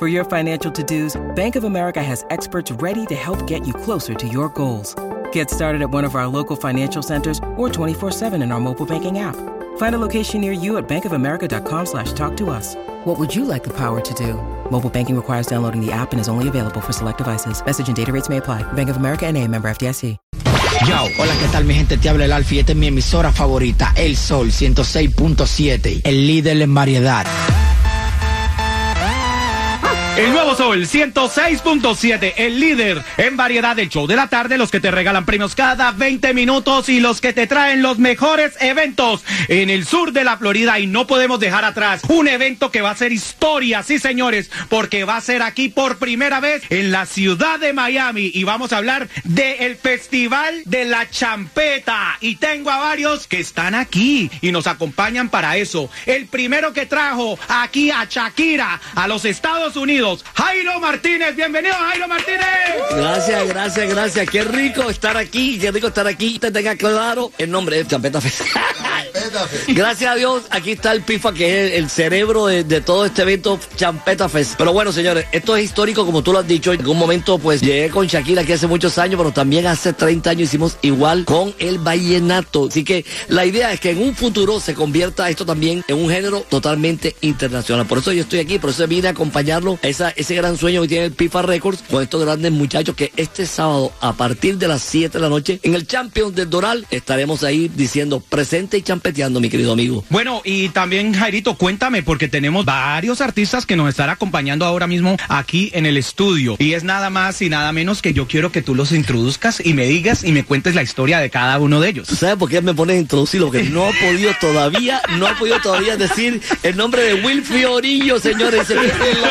For your financial to-dos, Bank of America has experts ready to help get you closer to your goals. Get started at one of our local financial centers or 24-7 in our mobile banking app. Find a location near you at bankofamerica.com slash talk to us. What would you like the power to do? Mobile banking requires downloading the app and is only available for select devices. Message and data rates may apply. Bank of America and a member FDIC. Yo, hola, ¿qué tal mi gente? Te habla el Alfie. Esta es mi emisora favorita, El Sol 106.7, el líder en variedad. El nuevo Sol 106.7, el líder en variedad del show de la tarde, los que te regalan premios cada 20 minutos y los que te traen los mejores eventos en el sur de la Florida. Y no podemos dejar atrás un evento que va a ser historia, sí señores, porque va a ser aquí por primera vez en la ciudad de Miami. Y vamos a hablar del Festival de la Champeta. Y tengo a varios que están aquí y nos acompañan para eso. El primero que trajo aquí a Shakira a los Estados Unidos Jairo Martínez. Bienvenido, Jairo Martínez. Gracias, gracias, gracias. Qué rico estar aquí, qué rico estar aquí. Te tenga claro el nombre de Champeta Fest. Gracias a Dios, aquí está el Pifa, que es el cerebro de, todo este evento Champeta Fest. Pero bueno, señores, esto es histórico, como tú lo has dicho. En algún momento, pues llegué con Shakira aquí hace muchos años, pero también hace 30 años hicimos igual con el vallenato. Así que la idea es que en un futuro se convierta esto también en un género totalmente internacional. Por eso yo estoy aquí, por eso vine a acompañarlo a esa, ese gran sueño que tiene el Pifa Records con estos grandes muchachos que este sábado, a partir de las 7 de la noche, en el Champions del Doral, estaremos ahí diciendo presente y champeteando, mi querido amigo. Bueno, y también, Jairito, cuéntame, porque tenemos varios artistas que nos están acompañando ahora mismo aquí en el estudio. Y es nada más y nada menos que yo quiero que tú los introduzcas y me digas y me cuentes la historia de cada uno de ellos. ¿Sabes por qué me pones a introducirlo? Porque no he podido todavía, no he podido todavía decir el nombre de Will Fiorillo, señores.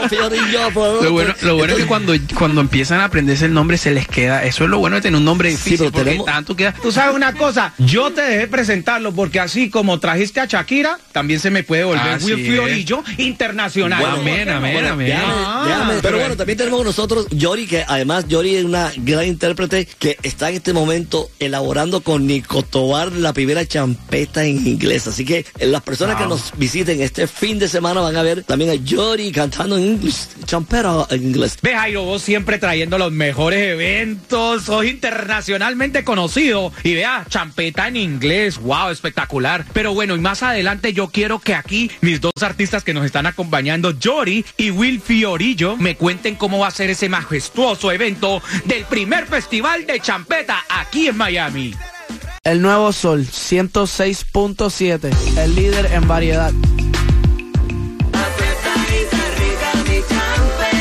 Fiorillo, lo bueno, lo bueno es que cuando, cuando empiezan a aprenderse el nombre se les queda. Eso es lo bueno de tener un nombre difícil. Sí, pero tenemos... tanto queda... Tú sabes una cosa, yo te dejé presentarlo porque así como trajiste a Shakira, también se me puede volver Así Will es. Fiorillo internacional. Bueno, amén, amén, Bueno, amén. déjame, Ah, déjame. Pero pero- bueno, también tenemos con nosotros Yori, que además Yori es una gran intérprete que está en este momento elaborando con Nico Tobar la primera champeta en inglés. Así que eh, las personas que nos visiten este fin de semana van a ver también a Yori cantando en inglés, champeta en inglés. Ve Jairo, vos siempre trayendo los mejores eventos, sos internacionalmente conocido y vea, champeta en inglés, wow, espectacular. Pero bueno, y más adelante yo quiero que aquí mis dos artistas que nos están acompañando, Jory y Will Fiorillo, me cuenten cómo va a ser ese majestuoso evento del primer festival de champeta aquí en Miami. El nuevo Sol 106.7, el líder en variedad. time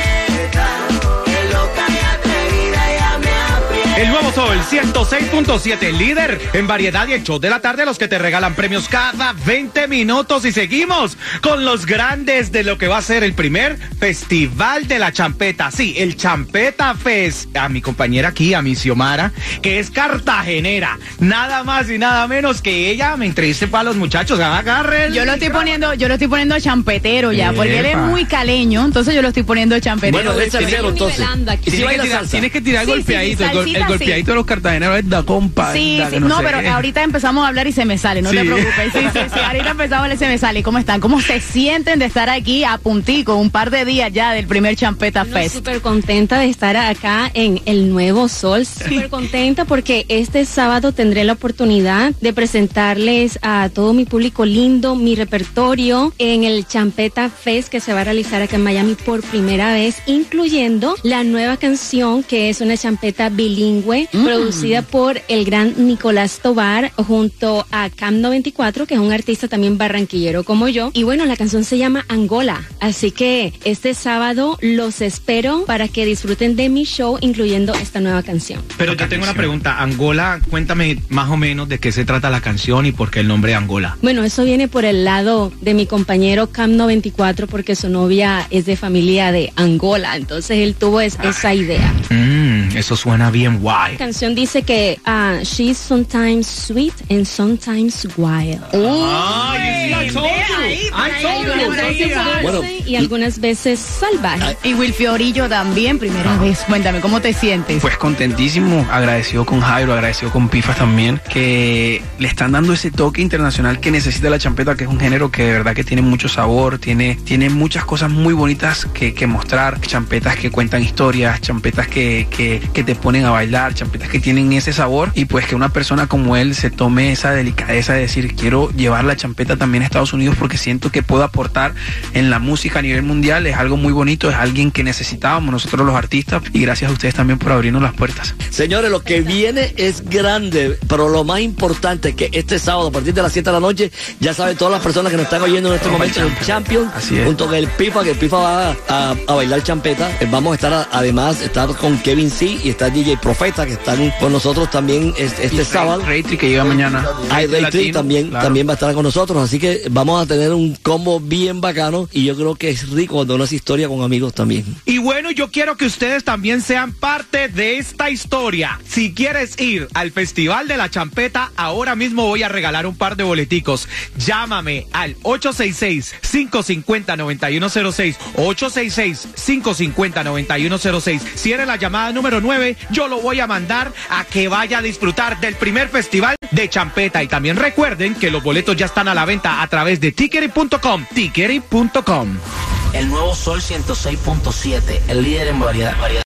El nuevo Sol 106.7, líder en variedad y el show de la tarde, los que te regalan premios cada 20 minutos. Y seguimos con los grandes de lo que va a ser el primer festival de la champeta. Sí, el Champeta Fest. A mi compañera aquí, a mi Xiomara, que es cartagenera. Nada más y nada menos que ella me entreviste para los muchachos. Agarren. Yo lo estoy poniendo, yo lo estoy poniendo champetero ya, porque él es muy caleño, entonces yo lo estoy poniendo champetero. Bueno, es salsero entonces. aquí. Tienes que, tirar, tienes que tirar Sí, sí, golpeadito. el golpeadito de los cartageneros es da compa. Sí, da sí, que no, sé pero qué. ahorita empezamos a hablar y se me sale, no te preocupes. Sí, sí, sí, ahorita empezamos a hablar y se me sale. ¿Cómo están? ¿Cómo se sienten de estar aquí a puntico, un par de días ya del primer Champeta No, Fest? Súper contenta de estar acá en el Nuevo Sol. Súper contenta porque este sábado tendré la oportunidad de presentarles a todo mi público lindo mi repertorio en el Champeta Fest que se va a realizar acá en Miami por primera vez, incluyendo la nueva canción que es una champeta bilingüe mm. producida por el gran Nicolás Tobar junto a Cam 94, que es un artista también barranquillero como yo. Y bueno, la canción se llama Angola. Así que este sábado los espero para que disfruten de mi show, incluyendo esta nueva canción. Pero yo tengo una pregunta. Angola, cuéntame más o menos de qué se trata la canción y por qué el nombre Angola. Bueno, eso viene por el lado de mi compañero Cam 94, porque su novia es de familia de Angola. Entonces él tuvo esa idea. Mm, eso suena bien guay. why. La canción dice que uh, she's sometimes sweet and sometimes wild. Oh, I told you. I told you. Bueno, y algunas veces salvaje. Y Will Fiorillo también, primera vez. Cuéntame, ¿cómo te sientes? Pues contentísimo, agradecido con Jairo, agradecido con Pifas también, que le están dando ese toque internacional que necesita la champeta, que es un género que de verdad que tiene mucho sabor, tiene, tiene muchas cosas muy bonitas que, que mostrar, champetas que cuentan historias, champetas que, que, que te ponen a bailar, champetas que tienen ese sabor y pues que una persona como él se tome esa delicadeza de decir quiero llevar la champeta también a Estados Unidos porque siento que puedo aportar en la música a nivel mundial, es algo muy bonito, es alguien que necesitábamos nosotros los artistas y gracias a ustedes también por abrirnos las puertas. Señores, lo que viene es grande, pero lo más importante es que este sábado a partir de las 7 de la noche, ya saben todas las personas que nos están oyendo en este momento, el Champion, junto con el Pifa, que el Pifa va a, bailar champeta, eh, vamos a estar además, estar con Kevin C y está DJ Profeta que están con nosotros también este, sábado. Ray que llega mañana. Hay Ray también, también va a estar con nosotros, así que vamos a tener un combo bien bacano y yo creo que es rico cuando uno hace historia con amigos también. Y bueno, yo quiero que ustedes también sean parte de esta historia. Si quieres ir al Festival de la Champeta, ahora mismo voy a regalar un par de boleticos. Llámame al 866-550-9106. 866-550-9106. Si eres la llamada número 9, yo lo voy a mandar a que vaya a disfrutar del primer festival de Champeta. Y también recuerden que los boletos ya están a la venta a través de tickery.com. Tickery.com. El nuevo Sol 106.7, el líder en variedad. variedad.